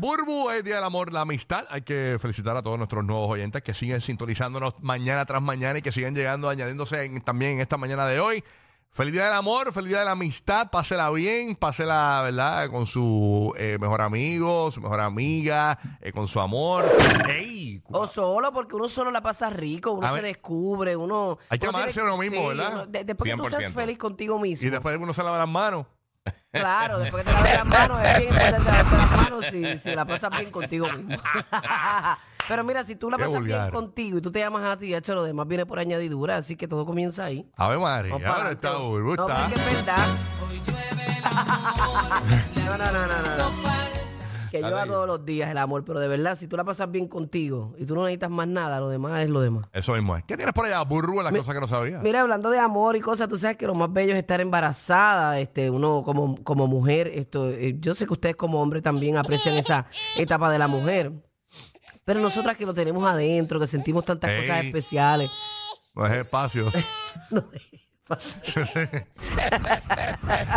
Burbu, es Día del Amor, la Amistad. Hay que felicitar a todos nuestros nuevos oyentes que siguen sintonizándonos mañana tras mañana y que siguen llegando, añadiéndose en- también en esta mañana de hoy. Feliz Día del Amor, feliz Día de la Amistad. Pásela bien, pásela, ¿verdad? Con su eh, mejor amigo, su mejor amiga, eh, con su amor. ¡Ey! O solo, porque uno solo la pasa rico, uno A se ver. descubre, uno... Hay que uno amarse tiene- uno mismo, ¿verdad? uno- de- después que tú seas 100%. feliz contigo mismo. Y después uno se lava las manos. Claro, después que te laves las manos, es bien importante lavarte las manos si, si la pasas bien contigo mismo. Pero mira, si tú la Qué pasas bien contigo y tú te llamas a ti, hecho lo demás viene por añadidura, así que todo comienza ahí. Ave María, Vamos para ahora adelante. está Burbu, No, está. porque es verdad. no, no, no, no, no. Que lleva todos los días el amor, pero de verdad, si tú la pasas bien contigo y tú no necesitas más nada, lo demás es lo demás. Eso mismo es. ¿Qué tienes por allá, Burbu, en las cosas que no sabía? Mira, hablando de amor y cosas, tú sabes que lo más bello es estar embarazada, este, uno como, como mujer, esto, eh, yo sé que ustedes como hombre también aprecian esa etapa de la mujer, pero nosotras que lo tenemos adentro, que sentimos tantas Ey. cosas especiales, No es espacios. no,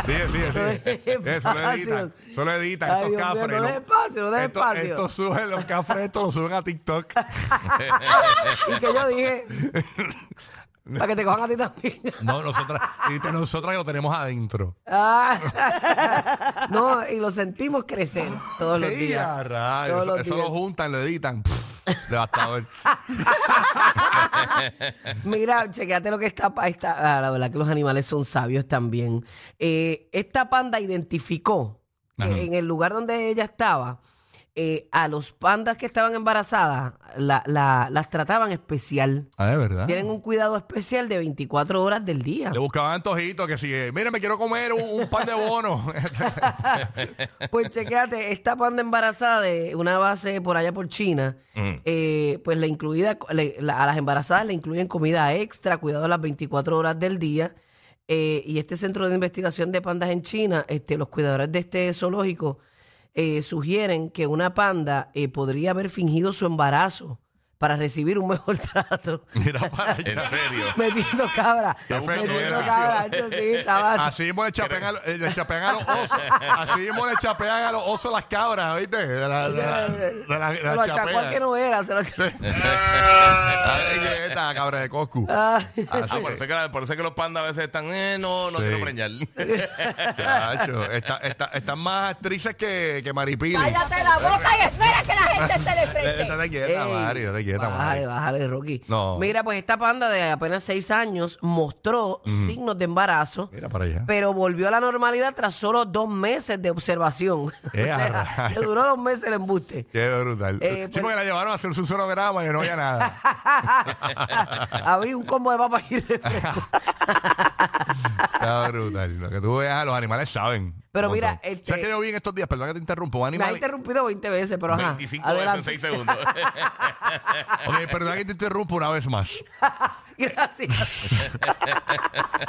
Sigue, sigue, sigue. Eh, Solo editan, solo editan Ay, estos Dios cafres. no des espacio, no des Esto- espacio. Estos suben los cafres, estos los suben a TikTok. y que yo dije, para que te cojan a ti también. No, nosotras, y nosotras lo tenemos adentro. Ah, no, y lo sentimos crecer todos los ¡Ey, días. Todos Eso, los eso días. lo juntan, lo editan. Pff, devastador. Mira, chequéate lo que está. esta- ah, la verdad que los animales son sabios también. Eh, esta panda identificó que Ajá. en el lugar donde ella estaba, eh, a los pandas que estaban embarazadas, la- la- las trataban especial. Ah, de verdad. Tienen un cuidado especial de 24 horas del día. Le buscaban antojitos que si, mira, me quiero comer un, un pan de bono. Pues chequéate, esta panda embarazada de una base por allá por China, Mm. eh, pues la incluida, le- la- a las embarazadas le incluyen comida extra, cuidado las 24 horas del día. eh, y este centro de investigación de pandas en China, este, los cuidadores de este zoológico eh, sugieren que una panda eh, podría haber fingido su embarazo para recibir un mejor trato. Mira para En allá. serio. metiendo cabra. Qué metiendo cabra. yo sí, estaba- Así mismo le chapean, a, los- eh, le chapean a los osos. Así mismo le chapean a los osos las cabras, ¿viste? De la, de la, de la, de se la lo achacó al chapea. que no era. Se lo... Ay, esta cabra de Coscu. Ah. Ah, por eso, que, la- por eso que los pandas a veces están, eh, no, no Sí. quiero preñar. Chacho, está- está- están más actrices que, que Maripili. Cállate la boca y Estate quieta, Ey, Mari, estate quieta, Bájale, Mari. bájale, Rocky. No. Mira, pues esta panda de apenas seis años mostró signos de embarazo, Mira para allá. pero volvió a la normalidad tras solo dos meses de observación. Eh, o sea, le duró dos meses el embuste. Qué brutal. Eh, sí, pues- porque la llevaron a hacer su sonograma y no había nada. Había un combo de papas y refresco. Está brutal. Lo que tú veas, los animales saben. Pero Un mira, montón. este- ¿Sabes que yo vi en estos días? Perdón que te interrumpo. Un Me ha animal... interrumpido 20 veces, pero ajá. 25 adelante. veces en 6 segundos. Ok, perdón que te interrumpo una vez más. Gracias.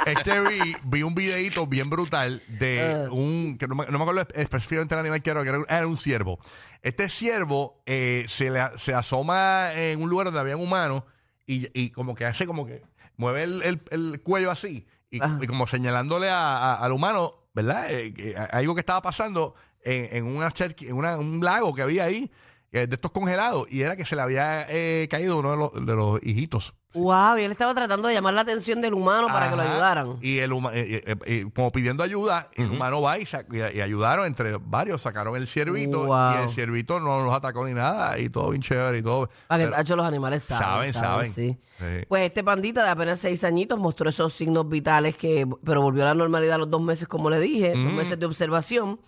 Es que vi, vi un videito bien brutal de Ah. un, que no me, no me acuerdo específicamente el animal que era, que era, un- era un ciervo. Este ciervo eh, se, le, se asoma en un lugar donde había un humano y, y como que hace como que mueve el, el- el cuello así y, como señalándole a- a- al humano, ¿verdad? Eh, algo que estaba pasando en, en, una en una- un lago que había ahí, eh, de estos congelados, y era que se le había eh, caído uno de los, de los hijitos. Wow, y él estaba tratando de llamar la atención del humano para que lo Ajá. ayudaran. Y el huma- eh, eh, eh, como pidiendo ayuda, el humano va y, sa- y- y ayudaron entre varios, sacaron el ciervito Wow. y el ciervito no los atacó ni nada y todo bien chévere y todo. Para que Pero- los animales saben. Saben, saben. sí. Sí. Pues este pandita de apenas seis añitos mostró esos signos vitales que, pero volvió a la normalidad a los dos meses, como le dije, dos meses de observación.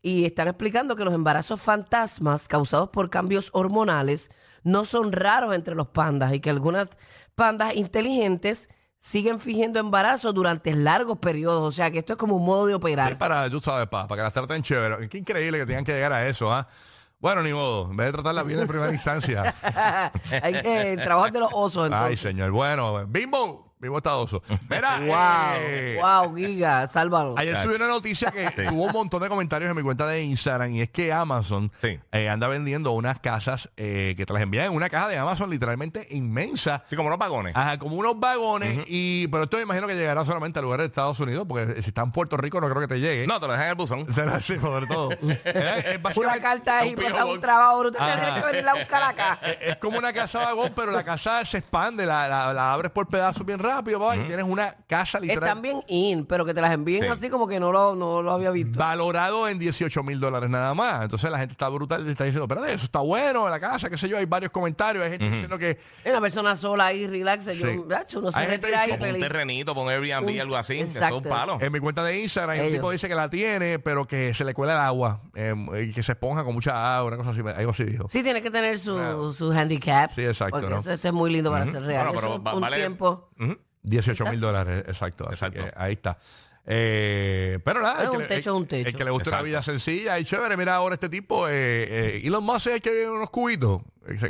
Y están explicando que los embarazos fantasmas causados por cambios hormonales no son raros entre los pandas y que algunas pandas inteligentes siguen fingiendo embarazo durante largos periodos. O sea que esto es como un modo de operar. para, tú sabes, para, para que las traten chévere. Qué increíble que tengan que llegar a eso, ¿ah? Bueno, ni modo. En vez de tratarla bien en primera instancia. Hay que trabajar de los osos. Ay, señor. Bueno, Bimbo. Mismo estadoso. Mira, Wow, eh, wow, Giga, sálvalo. Ayer subí una noticia que tuvo un montón de comentarios en mi cuenta de Instagram y es que Amazon Sí. eh, anda vendiendo unas casas eh, que te las envían en una caja de Amazon literalmente inmensa. Sí, como unos vagones. Ajá, como unos vagones y pero esto me imagino que llegará solamente a lugares de Estados Unidos porque si está en Puerto Rico no creo que te llegue. No, te lo dejan en el buzón. Será así, sobre todo. Eh, es Una básicamente- carta ahí, un pasa P.O. un Box. trabajo brutal. Ajá. Tienes que venirla a buscar acá. Eh, Es como una casa vagón, pero la casa se expande, la, la- la abres por pedazos bien rápido, papá, y tienes una casa literal Están bien in, pero que te las envíen Sí. así como que no lo, no lo había visto. valorado en 18 mil dólares nada más. Entonces la gente está brutal y está diciendo, espérate, eso está bueno, la casa, qué sé yo, hay varios comentarios, hay gente diciendo que Es una persona sola ahí, relax. Yo, Sí. macho, uno se Hay gente retira ahí diciendo- Como un feliz. terrenito, pon Airbnb, Un- algo así. que Eso es exacto. un palo. en mi cuenta de Instagram un Ellos. tipo dice que la tiene, pero que se le cuela el agua eh, y que se esponja con mucha agua, una cosa así, algo así dijo. Sí, tiene que tener su, Claro. su handicap. Sí, exacto, Porque ¿no? eso, esto es muy lindo para ser real. Bueno, pero Eso, va- un vale- tiempo. Ujú. 18 mil dólares, exacto. Así Exacto. que ahí está. Eh, pero nada, Es el que, un le- techo, el- un techo. el que le gusta una Exacto. vida sencilla y chévere, mira ahora este tipo, eh, eh, Elon Musk es el que vive en unos cubitos.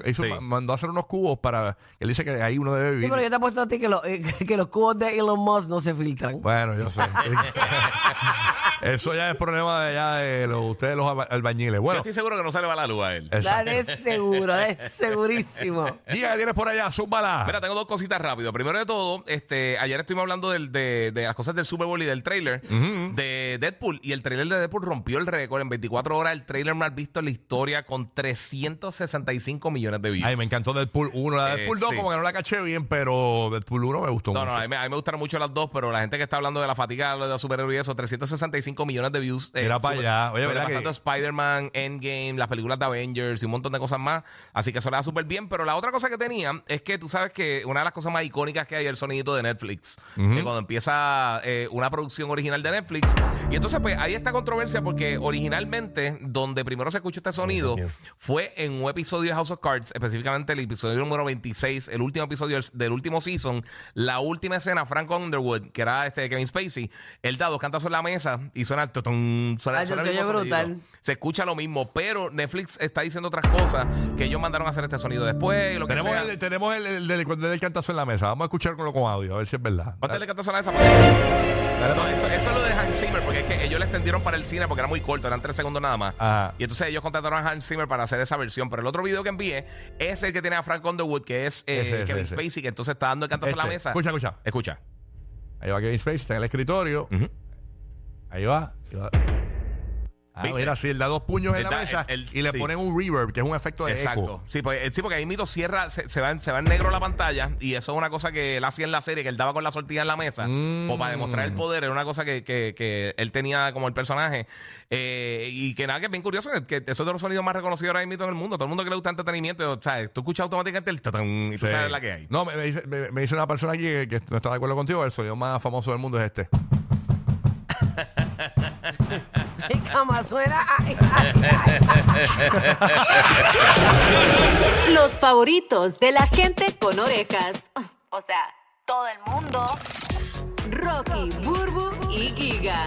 Hizo- Sí. mandó a hacer unos cubos para. Él dice que ahí uno debe Sí, vivir. pero yo te apuesto a ti que, lo- eh, que los cubos de Elon Musk no se filtran. Bueno, yo sé. Eso ya es problema de, ya de los, ustedes, los alba- albañiles. Yo Bueno, estoy seguro que no se le va la luz a él. Dale, es seguro, es segurísimo. Diga que tienes por allá, zúmbala. Mira, tengo dos cositas rápido. Primero de todo, este, ayer estuvimos hablando del- de, de las cosas del Super Bowl y del trailer de Deadpool. Y el trailer de Deadpool rompió el récord. En 24 horas, el trailer más visto en la historia con 365 millones de views. Ay, me encantó Deadpool 1. La Eh, Deadpool 2 sí. como que no la caché bien, pero Deadpool 1 me gustó No, mucho. no, a mí, me- a mí me gustaron mucho las dos, pero la gente que está hablando de la fatiga de los superhéroes y eso, 365 millones de views. eh, Mira pa' allá. Oye, ¿verdad que- Spider-Man, Endgame, las películas de Avengers y un montón de cosas más. Así que eso le da súper bien. Pero la otra cosa que tenía es que tú sabes que una de las cosas más icónicas que hay es el sonidito de Netflix. Que cuando empieza eh, una producción original de Netflix. Y entonces, pues, hay esta controversia porque originalmente, donde primero se escuchó este sonido, fue en un episodio de House of Cards, específicamente el episodio número 26, el último episodio del, último season, la última escena, Frank Underwood, que era este Kevin Spacey, él da dos cantazos en la mesa y suena el tutun, suena, Ay, suena el se mismo brutal. Se escucha lo mismo, pero Netflix está diciendo otras cosas que ellos mandaron a hacer este sonido después y lo que Tenemos, sea. el, tenemos el, el, del- cuando el cantazo en la mesa. Vamos a escucharlo con audio, a ver si es verdad. Ponte el cantazo en la mesa. No, eso, eso es lo de Hans Zimmer, porque es que ellos le extendieron para el cine porque era muy corto, eran tres segundos nada más. Ajá. Y entonces ellos contrataron a Hans Zimmer para hacer esa versión. Pero el otro video que es el que tiene a Frank Underwood, que es eh, Ese, ese, Kevin ese. Spacey, que entonces está dando el cantazo en la Este, mesa. Escucha, escucha. Escucha. Ahí va Kevin Spacey, está en el escritorio. Ahí va. ahí va. Ah, ¿Viste? mira, sí, él da dos puños en la mesa y le sí. ponen un reverb, que es un efecto de Exacto. eco. Sí, pues, eh, sí, porque ahí mito cierra, se, se va, en- se va en negro la pantalla y eso es una cosa que él hacía en la serie, que él daba con la sortilla en la mesa, Mm. o para demostrar el poder, era una cosa que, que- que él tenía como el personaje. Eh, y que nada, que es bien curioso, que, eso es de los sonidos más reconocidos ahora mismo en el mundo. Todo el mundo que le gusta entretenimiento, o sea, tú escuchas automáticamente el tatán y tú Sí. sabes la que hay. No, me, me dice, me- me dice una persona aquí que, que no está de acuerdo contigo, el sonido más famoso del mundo es este. Ay, cama suena. Los favoritos de la gente con orejas. O sea, todo el mundo. Rocky, Burbu y Giga.